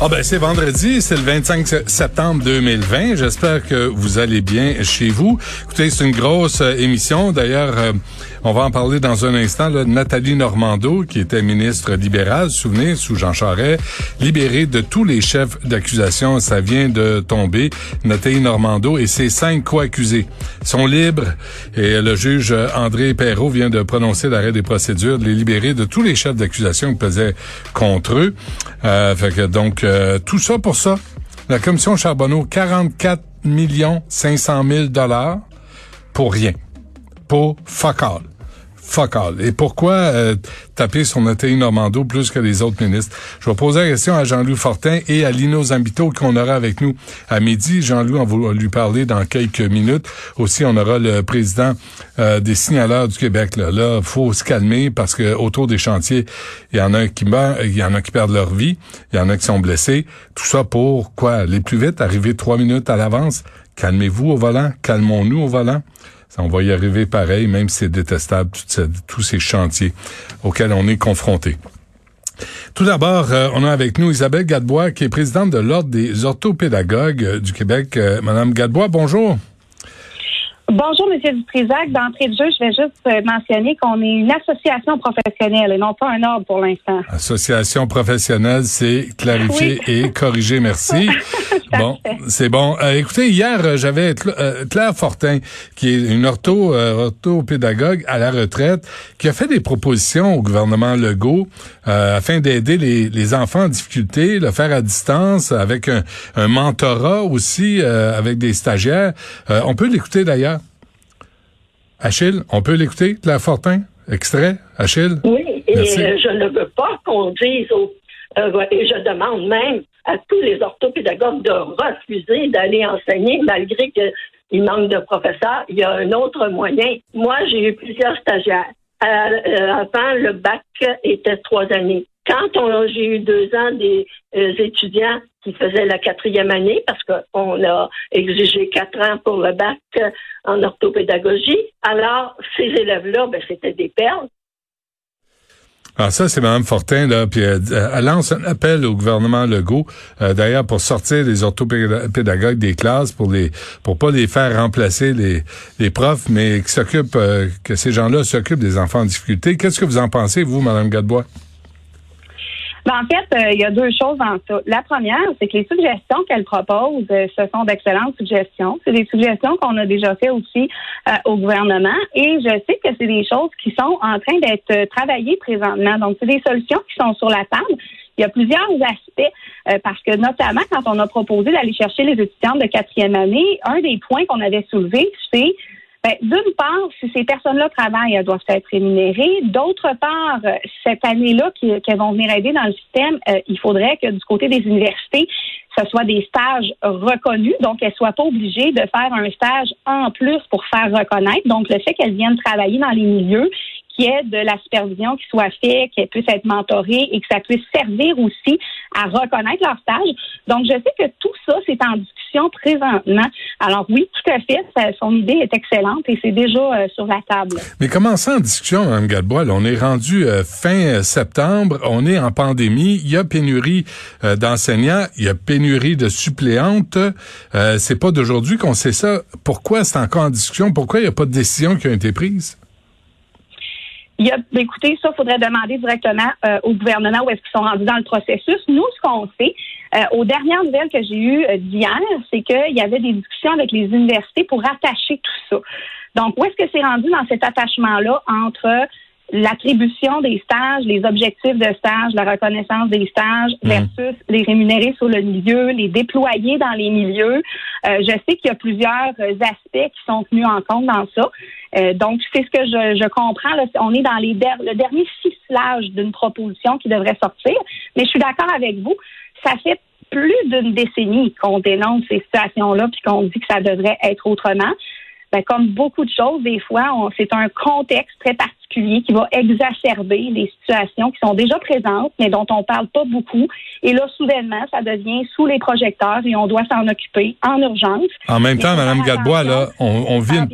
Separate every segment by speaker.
Speaker 1: Ah ben c'est vendredi, c'est le 25 septembre 2020. J'espère que vous allez bien chez vous. Écoutez, c'est une grosse euh, émission. D'ailleurs, euh, on va en parler dans un instant. Là, Nathalie Normando, qui était ministre libérale, souvenez, sous Jean Charest, libérée de tous les chefs d'accusation. Ça vient de tomber. Nathalie Normando et ses cinq co-accusés sont libres. Et le juge André Perrault vient de prononcer l'arrêt des procédures, de les libérer de tous les chefs d'accusation qui pesaient contre eux. Euh, fait que donc euh, tout ça pour ça. La commission Charbonneau, 44 millions 500 000 dollars pour rien. Pour fuck all fuck all. Et pourquoi euh, taper sur Nathalie Normando plus que les autres ministres? Je vais poser la question à Jean-Louis Fortin et à Lino Zambito qu'on aura avec nous à midi. Jean-Louis, on va lui parler dans quelques minutes. Aussi, on aura le président euh, des signaleurs du Québec. Là, faut se calmer parce que autour des chantiers, il y en a qui meurent, il y en a qui perdent leur vie, il y en a qui sont blessés. Tout ça pour quoi? Aller plus vite, arriver trois minutes à l'avance? Calmez-vous au volant, calmons-nous au volant. On va y arriver pareil, même si c'est détestable, tous ces chantiers auxquels on est confronté. Tout d'abord, euh, on a avec nous Isabelle Gadebois, qui est présidente de l'Ordre des orthopédagogues du Québec. Euh, Madame Gadebois, bonjour.
Speaker 2: Bonjour, M. Dutrisac. D'entrée de jeu, je vais juste mentionner qu'on est une association professionnelle et non pas un ordre pour l'instant.
Speaker 1: Association professionnelle, c'est clarifié et corrigé. Merci. bon, c'est bon. Euh, écoutez, hier, euh, j'avais euh, Claire Fortin, qui est une ortho, orthopédagogue à la retraite, qui a fait des propositions au gouvernement Legault afin d'aider les, les, enfants en difficulté, le faire à distance, avec un, un mentorat aussi, avec des stagiaires. on peut l'écouter d'ailleurs. Achille, on peut l'écouter, Claire Fortin? Extrait, Achille?
Speaker 3: Oui, et euh, je ne veux pas qu'on dise, euh, et je demande même à tous les orthopédagogues de refuser d'aller enseigner malgré qu'il manque de professeurs. Il y a un autre moyen. Moi, j'ai eu plusieurs stagiaires. Euh, avant, le bac était trois années. Quand j'ai eu deux ans des étudiants qui faisaient la quatrième année, parce qu'on a exigé quatre ans pour le bac en orthopédagogie. Alors, ces élèves-là, ben, c'était des perles.
Speaker 1: Alors ah, ça, c'est Mme Fortin, là, puis euh, elle lance un appel au gouvernement Legault, euh, d'ailleurs, pour sortir les orthopédagogues des classes, pour les pour pas les faire remplacer les, profs, mais qui s'occupent, euh, que ces gens-là s'occupent des enfants en difficulté. Qu'est-ce que vous en pensez, vous, Mme Gadebois?
Speaker 2: Ben, en fait, euh, il y a deux choses dans ça. La première, c'est que les suggestions qu'elle propose, euh, ce sont d'excellentes suggestions. C'est des suggestions qu'on a déjà fait aussi euh, au gouvernement et je sais que c'est des choses qui sont en train d'être travaillées présentement. Donc, c'est des solutions qui sont sur la table. Il y a plusieurs aspects parce que notamment quand on a proposé d'aller chercher les étudiants de quatrième année, un des points qu'on avait soulevé, c'est ben, d'une part, si ces personnes-là travaillent, elles doivent être rémunérées. D'autre part, cette année-là qu'elles vont venir aider dans le système, euh, il faudrait que du côté des universités, ce soit des stages reconnus, donc elles soient pas obligées de faire un stage en plus pour faire reconnaître. Donc, le fait qu'elles viennent travailler dans les milieux, qu'il y ait de la supervision qui soit faite, qu'elle puisse être mentorée et que ça puisse servir aussi à reconnaître leur stage. Donc, je sais que tout ça, c'est en discussion présentement. Alors oui, tout à fait, son idée est excellente et c'est déjà euh, sur la table.
Speaker 1: Mais comment ça en discussion, Mme Gadebois? on est rendu euh, fin euh, septembre, on est en pandémie, il y a pénurie d'enseignants, il y a pénurie de suppléantes. c'est pas d'aujourd'hui qu'on sait ça. Pourquoi c'est encore en discussion? Pourquoi il n'y a pas de décision qui a été prise?
Speaker 2: Il y a, ben, écoutez, ça, faudrait demander directement euh, au gouvernement où est-ce qu'ils sont rendus dans le processus. Nous, ce qu'on sait, euh, aux dernières nouvelles que j'ai eues euh, d'hier, c'est qu'il y avait des discussions avec les universités pour attacher tout ça. Donc, où est-ce que c'est rendu dans cet attachement-là entre l'attribution des stages, les objectifs de stage, la reconnaissance des stages mmh. versus les rémunérer sur le milieu, les déployer dans les milieux? Euh, je sais qu'il y a plusieurs aspects qui sont tenus en compte dans ça. Euh, donc, c'est ce que je, comprends. On est dans le dernier ficelage d'une proposition qui devrait sortir. Mais je suis d'accord avec vous. Ça fait plus d'une décennie qu'on dénonce ces situations-là puis qu'on dit que ça devrait être autrement. ben, comme beaucoup de choses, des fois, c'est un contexte très particulier qui va exacerber les situations qui sont déjà présentes, mais dont on parle pas beaucoup. Et là, soudainement, ça devient sous les projecteurs et on doit s'en occuper en urgence.
Speaker 1: En même temps, Mme Gadebois, là, on, on vit une,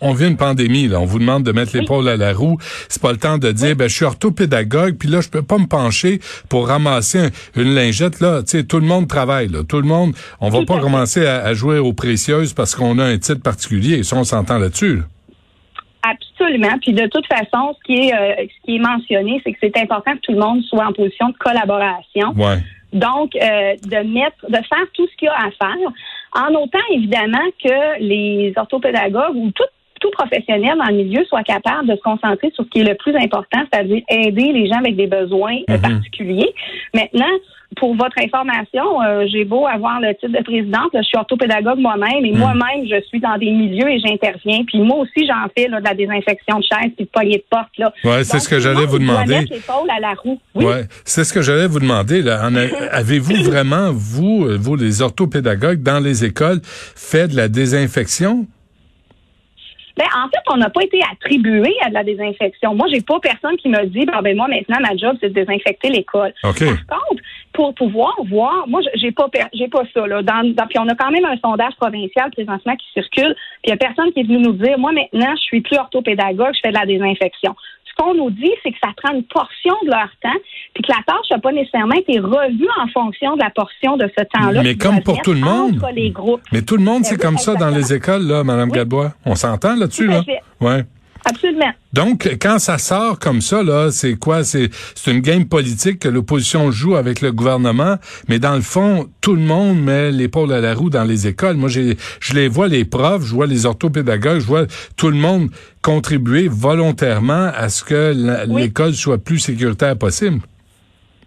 Speaker 1: on, vit une pandémie. Là. On vous demande de mettre l'épaule à la roue. C'est pas le temps de dire, ben, je suis orthopédagogue, puis là, je peux pas me pencher pour ramasser une lingette. Là, tu sais, tout le monde travaille. Là. Tout le monde, on va pas commencer à, jouer aux précieuses parce qu'on a un titre particulier. Ça, on s'entend là-dessus.
Speaker 2: Absolument. Puis de toute façon, ce qui est euh, ce qui est mentionné, c'est que c'est important que tout le monde soit en position de collaboration.
Speaker 1: Ouais.
Speaker 2: Donc, euh, de mettre, de faire tout ce qu'il y a à faire, en autant évidemment que les orthopédagogues ou tout tout professionnel dans le milieu soit capable de se concentrer sur ce qui est le plus important, c'est-à-dire aider les gens avec des besoins mhm. particuliers. Maintenant, pour votre information, euh, j'ai beau avoir le titre de présidente, je suis orthopédagogue moi-même et mhm. moi-même, je suis dans des milieux et j'interviens. Puis moi aussi, j'en fais là, de la désinfection de chaises puis de poignées de porte. Là.
Speaker 1: Ouais, c'est ce que j'allais vous demander.
Speaker 2: à la roue.
Speaker 1: Ouais, c'est ce que j'allais vous demander. Là. Avez-vous vraiment, vous, vous, les orthopédagogues, dans les écoles, fait de la désinfection?
Speaker 2: Ben, en fait, on n'a pas été attribué à de la désinfection. Moi, j'ai pas personne qui me dit, ben, ben moi, maintenant, ma job, c'est de désinfecter l'école.
Speaker 1: Par
Speaker 2: contre, pour pouvoir voir, moi, j'ai pas, j'ai pas ça, là. Dans, puis on a quand même un sondage provincial présentement qui circule. Puis il y a personne qui est venu nous dire, moi, maintenant, je suis plus orthopédagogue, je fais de la désinfection ce qu'on nous dit, c'est que ça prend une portion de leur temps, puis que la tâche n'a pas nécessairement été revue en fonction de la portion de ce temps-là.
Speaker 1: Mais comme pour tout le monde. Mais tout le monde, c'est ben comme ça dans les écoles, là, Mme oui. On s'entend là-dessus, là? Ouais.
Speaker 2: Absolument.
Speaker 1: Donc, quand ça sort comme ça, là, c'est quoi? C'est, une game politique que l'opposition joue avec le gouvernement, mais dans le fond, tout le monde met l'épaule à la roue dans les écoles. Moi, j'ai, je les vois, les profs, je vois les orthopédagogues, je vois tout le monde contribuer volontairement à ce que l'école soit plus sécuritaire possible.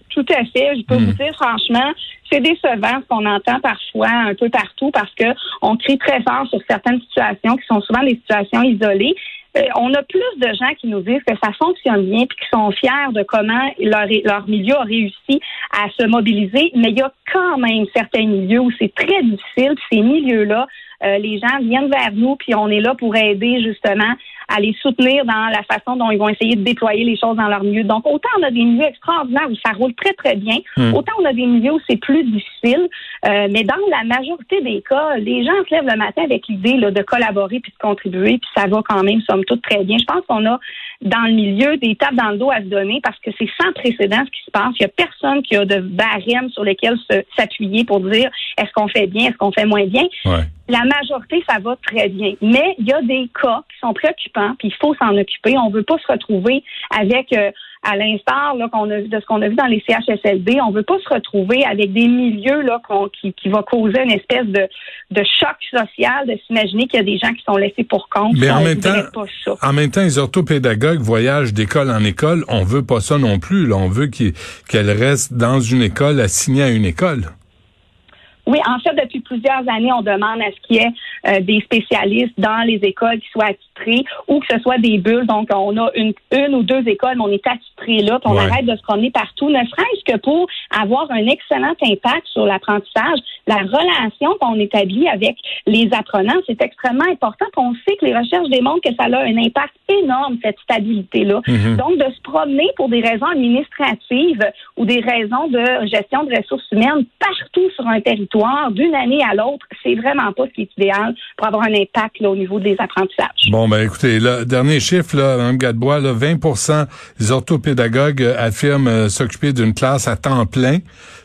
Speaker 2: Tout à fait. Je peux hmm. vous dire franchement, c'est décevant ce qu'on entend parfois un peu partout parce que on crie très fort sur certaines situations qui sont souvent des situations isolées. Euh, on a plus de gens qui nous disent que ça fonctionne bien puis qui sont fiers de comment leur, leur milieu a réussi à se mobiliser, mais il y a quand même certains milieux où c'est très difficile. Ces milieux-là, euh, les gens viennent vers nous puis on est là pour aider justement à les soutenir dans la façon dont ils vont essayer de déployer les choses dans leur milieu. Donc, autant on a des milieux extraordinaires où ça roule très, très bien, hmm. autant on a des milieux où c'est plus difficile. Euh, mais dans la majorité des cas, les gens se lèvent le matin avec l'idée de collaborer puis de contribuer, puis ça va quand même, somme toute, très bien. Je pense qu'on a dans le milieu des tables dans le dos à se donner parce que c'est sans précédent ce qui se passe. Il n'y a personne qui a de barème sur lesquels s'appuyer pour dire est-ce qu'on fait bien, est-ce qu'on fait moins bien? La majorité, ça va très bien. Mais il y a des cas qui sont préoccupants, puis il faut s'en occuper. On ne veut pas se retrouver avec euh, à l'instar qu'on a de ce qu'on a vu dans les CHSLD, on veut pas se retrouver avec des milieux là qui, qui va causer une espèce de, de choc social, de s'imaginer qu'il y a des gens qui sont laissés pour compte.
Speaker 1: Mais en même temps, en même temps, les orthopédagogues voyagent d'école en école. On veut pas ça non plus. Là. On veut qu'elles restent dans une école, assignées à une école.
Speaker 2: Oui, en fait, depuis plusieurs années, on demande à ce qu'il y ait euh, des spécialistes dans les écoles qui soient attitrés ou que ce soit des bulles. Donc, on a une, une ou deux écoles, mais on est attitré là, puis on arrête de se promener partout, ne serait-ce que pour avoir un excellent impact sur l'apprentissage. La relation qu'on établit avec les apprenants, c'est extrêmement important. On sait que les recherches démontrent que ça a un impact énorme, cette stabilité-là. Mm-hmm. Donc, de se promener pour des raisons administratives ou des raisons de gestion de ressources humaines partout sur un territoire, d'une année à l'autre, c'est vraiment pas ce qui est idéal pour avoir un impact au niveau des apprentissages.
Speaker 1: Bon, ben écoutez, le dernier chiffre, là, Mme Gadebois, 20% des orthopédagogues affirment euh, s'occuper d'une classe à temps plein,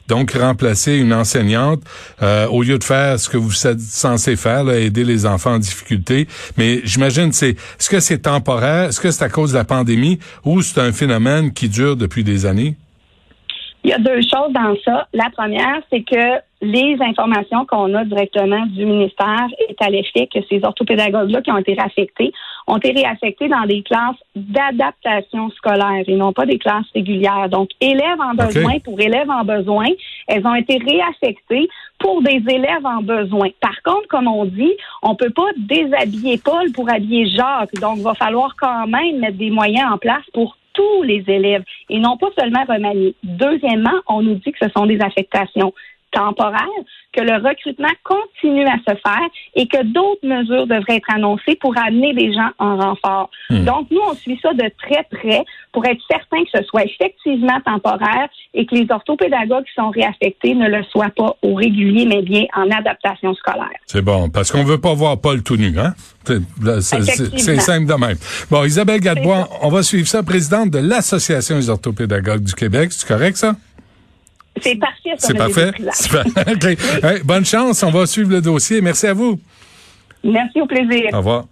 Speaker 1: donc remplacer une enseignante euh, au lieu de faire ce que vous êtes censé faire, aider les enfants en difficulté. Mais j'imagine, c'est est-ce que c'est temporaire, est-ce que c'est à cause de la pandémie ou c'est un phénomène qui dure depuis des années?
Speaker 2: Il y a deux choses dans ça. La première, c'est que les informations qu'on a directement du ministère est à l'effet que ces orthopédagogues-là qui ont été réaffectés ont été réaffectés dans des classes d'adaptation scolaire et non pas des classes régulières. Donc, élèves en besoin pour élèves en besoin, elles ont été réaffectées pour des élèves en besoin. Par contre, comme on dit, on peut pas déshabiller Paul pour habiller Jacques. Donc, il va falloir quand même mettre des moyens en place pour tous les élèves et non pas seulement remanier. Deuxièmement, on nous dit que ce sont des affectations temporaire, que le recrutement continue à se faire et que d'autres mesures devraient être annoncées pour amener des gens en renfort.
Speaker 1: Hmm.
Speaker 2: Donc, nous, on suit ça de très près pour être certain que ce soit effectivement temporaire et que les orthopédagogues qui sont réaffectés ne le soient pas au régulier, mais bien en adaptation scolaire.
Speaker 1: C'est bon, parce qu'on veut pas voir Paul tout nu, hein? C'est- simple de même. Bon, Isabelle Gadebois, on va suivre ça, présidente de l'Association des orthopédagogues du Québec. C'est correct, ça?
Speaker 2: C'est parfait,
Speaker 1: C'est parfait? Hey, bonne chance, on va suivre le dossier. Merci à vous.
Speaker 2: Merci, au plaisir.
Speaker 1: Au revoir.